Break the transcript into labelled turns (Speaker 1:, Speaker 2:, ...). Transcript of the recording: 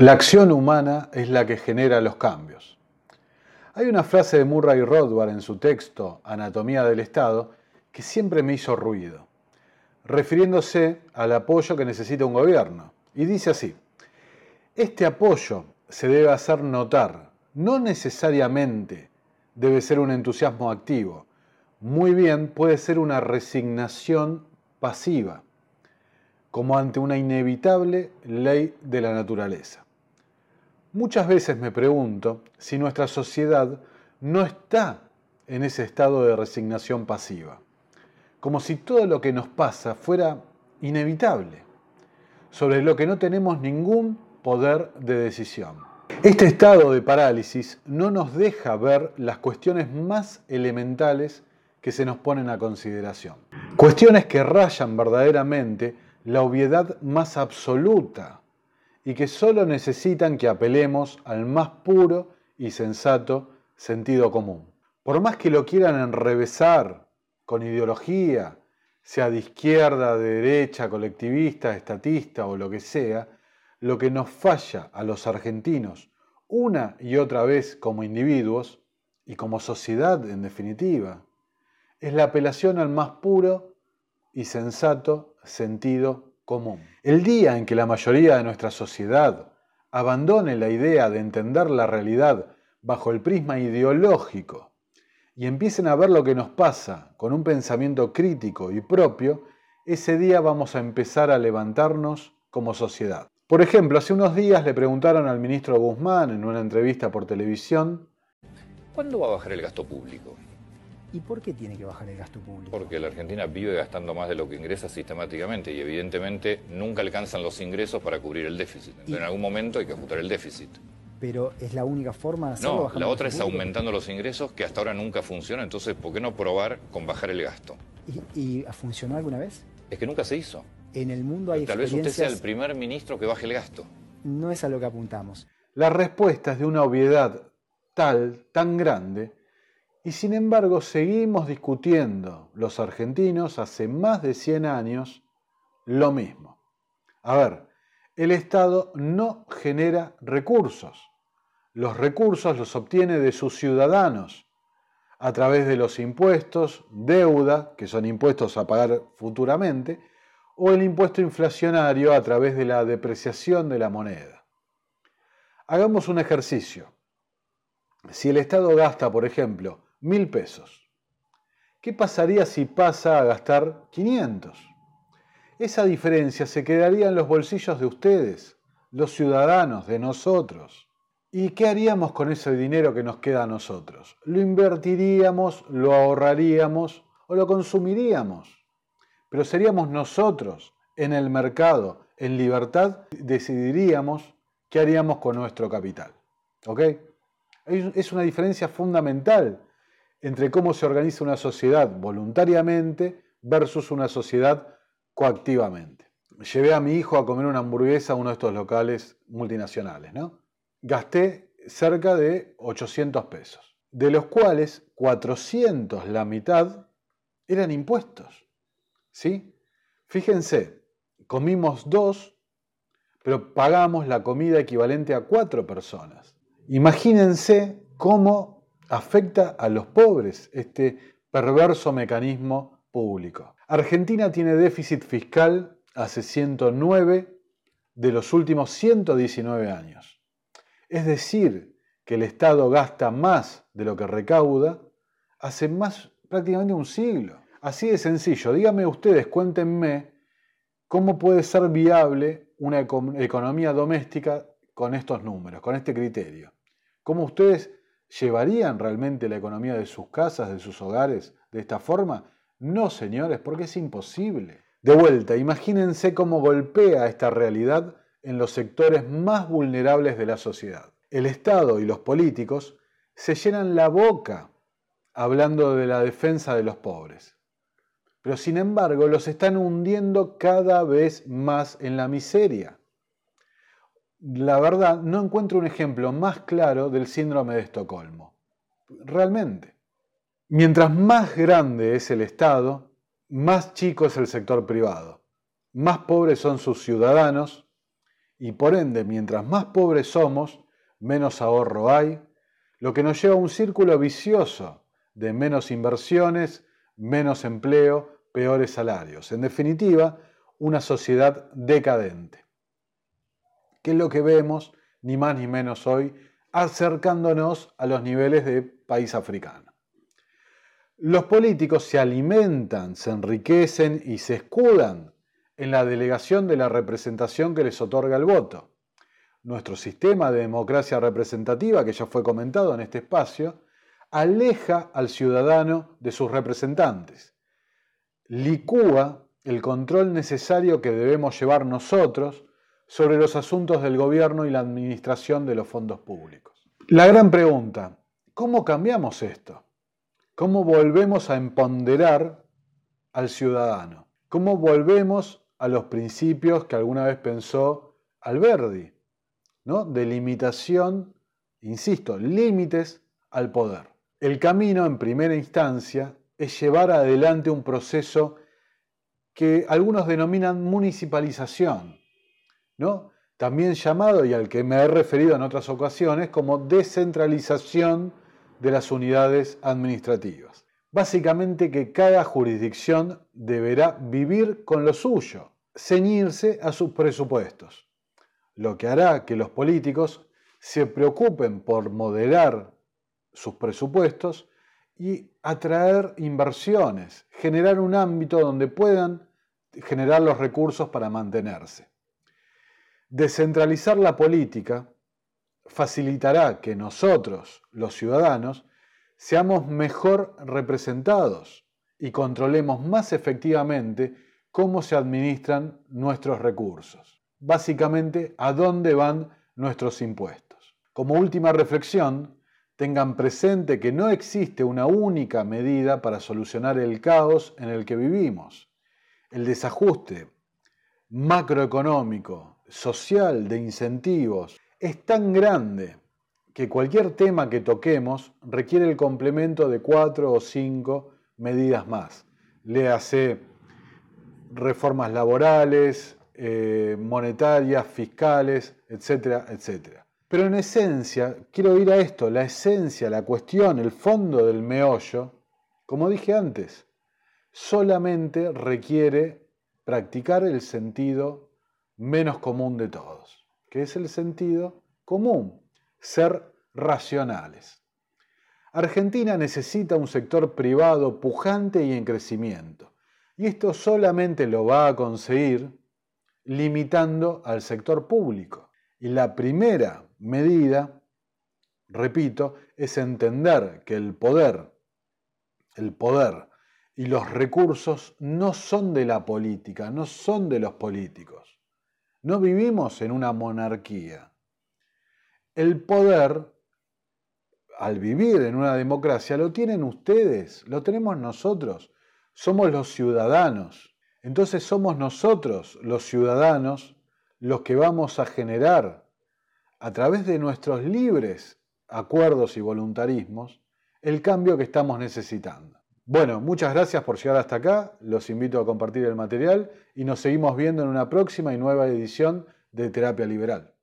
Speaker 1: La acción humana es la que genera los cambios. Hay una frase de Murray Rothbard en su texto Anatomía del Estado que siempre me hizo ruido, refiriéndose al apoyo que necesita un gobierno. Y dice así, este apoyo se debe hacer notar, no necesariamente debe ser un entusiasmo activo, muy bien puede ser una resignación pasiva, como ante una inevitable ley de la naturaleza. Muchas veces me pregunto si nuestra sociedad no está en ese estado de resignación pasiva, como si todo lo que nos pasa fuera inevitable, sobre lo que no tenemos ningún poder de decisión. Este estado de parálisis no nos deja ver las cuestiones más elementales que se nos ponen a consideración. Cuestiones que rayan verdaderamente la obviedad más absoluta y que solo necesitan que apelemos al más puro y sensato sentido común. Por más que lo quieran enrevesar con ideología, sea de izquierda, de derecha, colectivista, estatista o lo que sea, lo que nos falla a los argentinos una y otra vez como individuos y como sociedad en definitiva, es la apelación al más puro y sensato sentido común. El día en que la mayoría de nuestra sociedad abandone la idea de entender la realidad bajo el prisma ideológico y empiecen a ver lo que nos pasa con un pensamiento crítico y propio, ese día vamos a empezar a levantarnos como sociedad. Por ejemplo, hace unos días le preguntaron al ministro Guzmán en una entrevista por televisión,
Speaker 2: ¿cuándo va a bajar el gasto público?
Speaker 3: ¿Y por qué tiene que bajar el gasto público?
Speaker 2: Porque la Argentina vive gastando más de lo que ingresa sistemáticamente y evidentemente nunca alcanzan los ingresos para cubrir el déficit. Entonces, en algún momento hay que ajustar el déficit.
Speaker 3: Pero es la única forma de hacerlo.
Speaker 2: No, la otra es aumentando los ingresos que hasta ahora nunca funciona. Entonces, ¿por qué no probar con bajar el gasto?
Speaker 3: ¿Y, funcionó alguna vez?
Speaker 2: Es que nunca se hizo.
Speaker 3: En el mundo hay
Speaker 2: Tal vez usted sea el primer ministro que baje el gasto.
Speaker 3: No es a lo que apuntamos.
Speaker 1: La respuesta es de una obviedad tal, tan grande, y sin embargo seguimos discutiendo los argentinos hace más de 100 años lo mismo. A ver, el Estado no genera recursos. Los recursos los obtiene de sus ciudadanos a través de los impuestos, deuda, que son impuestos a pagar futuramente, o el impuesto inflacionario a través de la depreciación de la moneda. Hagamos un ejercicio. Si el Estado gasta, por ejemplo, mil pesos. ¿Qué pasaría si pasa a gastar 500? Esa diferencia se quedaría en los bolsillos de ustedes, los ciudadanos, de nosotros. ¿Y qué haríamos con ese dinero que nos queda a nosotros? ¿Lo invertiríamos, lo ahorraríamos o lo consumiríamos? Pero seríamos nosotros, en el mercado, en libertad, decidiríamos qué haríamos con nuestro capital. ¿Ok? Es una diferencia fundamental entre cómo se organiza una sociedad voluntariamente versus una sociedad coactivamente. Llevé a mi hijo a comer una hamburguesa a uno de estos locales multinacionales, ¿no? Gasté cerca de 800 pesos, de los cuales 400, la mitad, eran impuestos. ¿Sí? Fíjense, comimos dos, pero pagamos la comida equivalente a cuatro personas. Imagínense cómo afecta a los pobres este perverso mecanismo público. Argentina tiene déficit fiscal hace 109 de los últimos 119 años. Es decir, que el Estado gasta más de lo que recauda hace más prácticamente un siglo. Así de sencillo, díganme ustedes, cuéntenme cómo puede ser viable una economía doméstica con estos números, con este criterio. ¿Cómo ustedes ¿Llevarían realmente la economía de sus casas, de sus hogares, de esta forma? No, señores, porque es imposible. De vuelta, imagínense cómo golpea esta realidad en los sectores más vulnerables de la sociedad. El Estado y los políticos se llenan la boca hablando de la defensa de los pobres. Pero sin embargo los están hundiendo cada vez más en la miseria la verdad, no encuentro un ejemplo más claro del síndrome de Estocolmo. Realmente. Mientras más grande es el Estado, más chico es el sector privado, más pobres son sus ciudadanos y por ende, mientras más pobres somos, menos ahorro hay, lo que nos lleva a un círculo vicioso de menos inversiones, menos empleo, peores salarios. En definitiva, una sociedad decadente. ¿Qué es lo que vemos, ni más ni menos hoy, acercándonos a los niveles de país africano? Los políticos se alimentan, se enriquecen y se escudan en la delegación de la representación que les otorga el voto. Nuestro sistema de democracia representativa, que ya fue comentado en este espacio, aleja al ciudadano de sus representantes, licúa el control necesario que debemos llevar nosotros sobre los asuntos del gobierno y la administración de los fondos públicos. La gran pregunta, ¿cómo cambiamos esto? ¿Cómo volvemos a empoderar al ciudadano? ¿Cómo volvemos a los principios que alguna vez pensó Alberdi, ¿no? de limitación, insisto, límites al poder. El camino, en primera instancia, es llevar adelante un proceso que algunos denominan municipalización, también llamado, y al que me he referido en otras ocasiones, como descentralización de las unidades administrativas. Básicamente que cada jurisdicción deberá vivir con lo suyo, ceñirse a sus presupuestos, lo que hará que los políticos se preocupen por moderar sus presupuestos y atraer inversiones, generar un ámbito donde puedan generar los recursos para mantenerse. Descentralizar la política facilitará que nosotros, los ciudadanos, seamos mejor representados y controlemos más efectivamente cómo se administran nuestros recursos. Básicamente, a dónde van nuestros impuestos. Como última reflexión, tengan presente que no existe una única medida para solucionar el caos en el que vivimos. El desajuste macroeconómico, social, de incentivos, es tan grande que cualquier tema que toquemos requiere el complemento de cuatro o cinco medidas más. Léase reformas laborales, eh, monetarias, fiscales, etcétera, etcétera. Pero en esencia, quiero ir a esto, la esencia, la cuestión, el fondo del meollo, como dije antes, solamente requiere practicar el sentido menos común de todos, que es el sentido común ser racionales. Argentina necesita un sector privado pujante y en crecimiento. Y esto solamente lo va a conseguir limitando al sector público. Y la primera medida, repito, es entender que el poder, el poder y los recursos no son de la política, no son de los políticos. No vivimos en una monarquía. El poder, al vivir en una democracia, lo tienen ustedes, lo tenemos nosotros. Somos los ciudadanos. Entonces somos nosotros, los ciudadanos, los que vamos a generar, a través de nuestros libres acuerdos y voluntarismos, el cambio que estamos necesitando. Bueno, muchas gracias por llegar hasta acá, los invito a compartir el material y nos seguimos viendo en una próxima y nueva edición de Terapia Liberal.